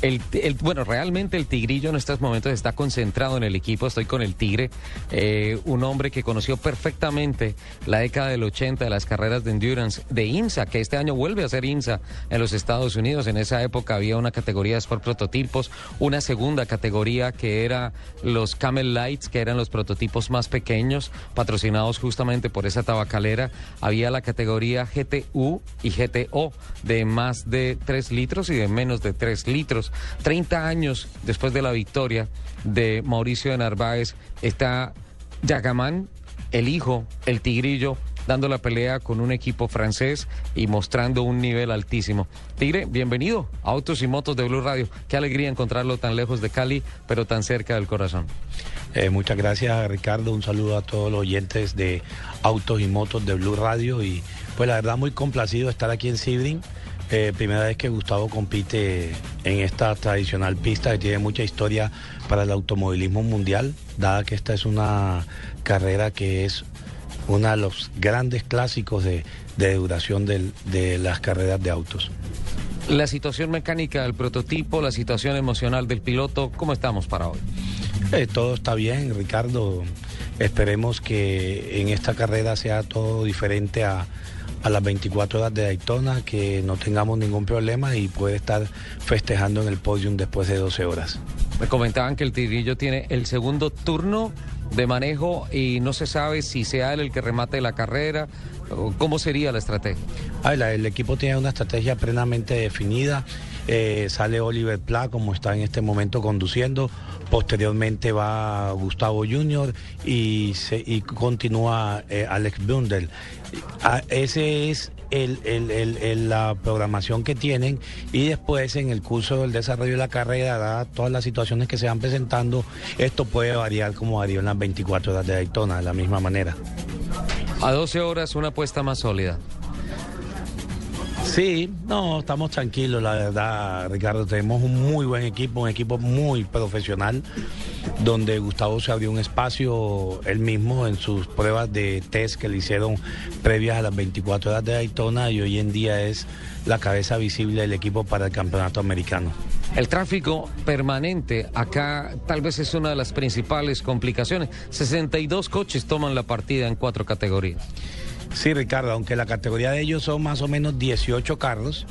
El, bueno, realmente el Tigrillo en estos momentos está concentrado en el equipo. Estoy con el Tigre, eh, un hombre que conoció perfectamente la década del 80 de las carreras de endurance de INSA, que este año vuelve a ser INSA en los Estados Unidos. En esa época había una categoría de Sport Prototipos, una segunda categoría que era los Camel Lights, que eran los prototipos más pequeños, patrocinados justamente por esa tabacalera. Había la categoría GTU y GTO de más de 3 litros y de menos de 3 litros. 30 años después de la victoria de Mauricio de Narváez, está Yagamán, el hijo, el tigrillo, dando la pelea con un equipo francés y mostrando un nivel altísimo. Tigre, bienvenido a Autos y Motos de Blue Radio. Qué alegría encontrarlo tan lejos de Cali, pero tan cerca del corazón. Eh, muchas gracias, Ricardo. Un saludo a todos los oyentes de Autos y Motos de Blue Radio. Y pues la verdad, muy complacido estar aquí en Sibrin. Eh, primera vez que Gustavo compite en esta tradicional pista que tiene mucha historia para el automovilismo mundial, dada que esta es una carrera que es uno de los grandes clásicos de, de duración del, de las carreras de autos. La situación mecánica del prototipo, la situación emocional del piloto, ¿cómo estamos para hoy? Eh, todo está bien, Ricardo. Esperemos que en esta carrera sea todo diferente a, a las 24 horas de Daytona, que no tengamos ningún problema y puede estar festejando en el podium después de 12 horas. Me comentaban que el Tigrillo tiene el segundo turno de manejo y no se sabe si sea él el que remate la carrera. ¿Cómo sería la estrategia? Ah, la, el equipo tiene una estrategia plenamente definida. Eh, sale Oliver Pla como está en este momento conduciendo. Posteriormente va Gustavo Junior y, se, y continúa eh, Alex Bundel. Ah, ese es el, el, el, la programación que tienen y después en el curso del desarrollo de la carrera, dadas todas las situaciones que se van presentando, esto puede variar como varió en las 24 horas de Daytona, de la misma manera. A 12 horas una apuesta más sólida. Sí, no, estamos tranquilos, la verdad, Ricardo. Tenemos un muy buen equipo, un equipo muy profesional, donde Gustavo se abrió un espacio él mismo en sus pruebas de test que le hicieron previas a las 24 horas de Daytona y hoy en día es la cabeza visible del equipo para el campeonato americano. El tráfico permanente acá tal vez es una de las principales complicaciones. 62 coches toman la partida en cuatro categorías. Sí, Ricardo, aunque la categoría de ellos son más o menos 18 carros,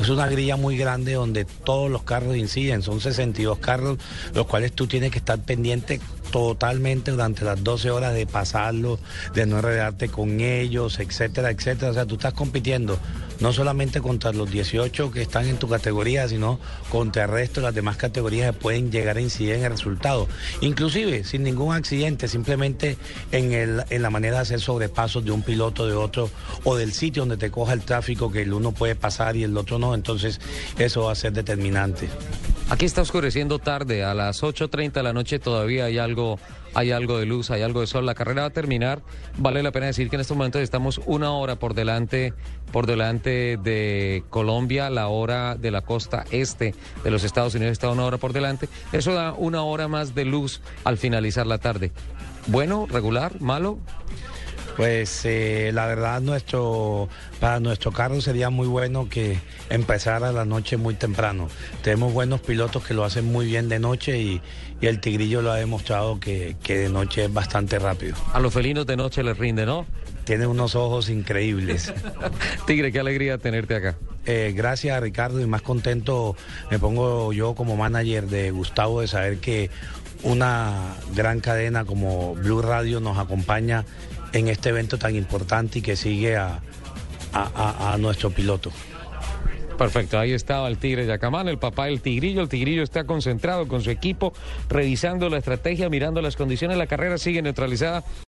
es una grilla muy grande donde todos los carros inciden, son 62 carros, los cuales tú tienes que estar pendiente totalmente durante las 12 horas de pasarlo, de no enredarte con ellos, etcétera, etcétera. O sea, tú estás compitiendo no solamente contra los 18 que están en tu categoría, sino contra el resto de las demás categorías que pueden llegar a incidir en el resultado. Inclusive sin ningún accidente, simplemente en, el, en la manera de hacer sobrepasos de un piloto, de otro, o del sitio donde te coja el tráfico que el uno puede pasar y el otro no. Entonces eso va a ser determinante. Aquí está oscureciendo tarde, a las 8.30 de la noche todavía hay algo, hay algo de luz, hay algo de sol. La carrera va a terminar. Vale la pena decir que en estos momentos estamos una hora por delante, por delante de Colombia, la hora de la costa este de los Estados Unidos está una hora por delante. Eso da una hora más de luz al finalizar la tarde. Bueno, regular, malo. Pues eh, la verdad nuestro, para nuestro carro sería muy bueno que empezara la noche muy temprano. Tenemos buenos pilotos que lo hacen muy bien de noche y, y el Tigrillo lo ha demostrado que, que, de noche es bastante rápido. A los felinos de noche les rinde, ¿no? Tiene unos ojos increíbles. Tigre, qué alegría tenerte acá. eh, gracias a Ricardo y más contento me pongo yo como manager de Gustavo de saber que una gran cadena como Blue Radio nos acompaña en este evento tan importante y que sigue a, a, nuestro piloto. Perfecto, ahí estaba el Tigre Yacamán, el papá del Tigrillo. El Tigrillo está concentrado con su equipo, revisando la estrategia, mirando las condiciones. La carrera sigue neutralizada.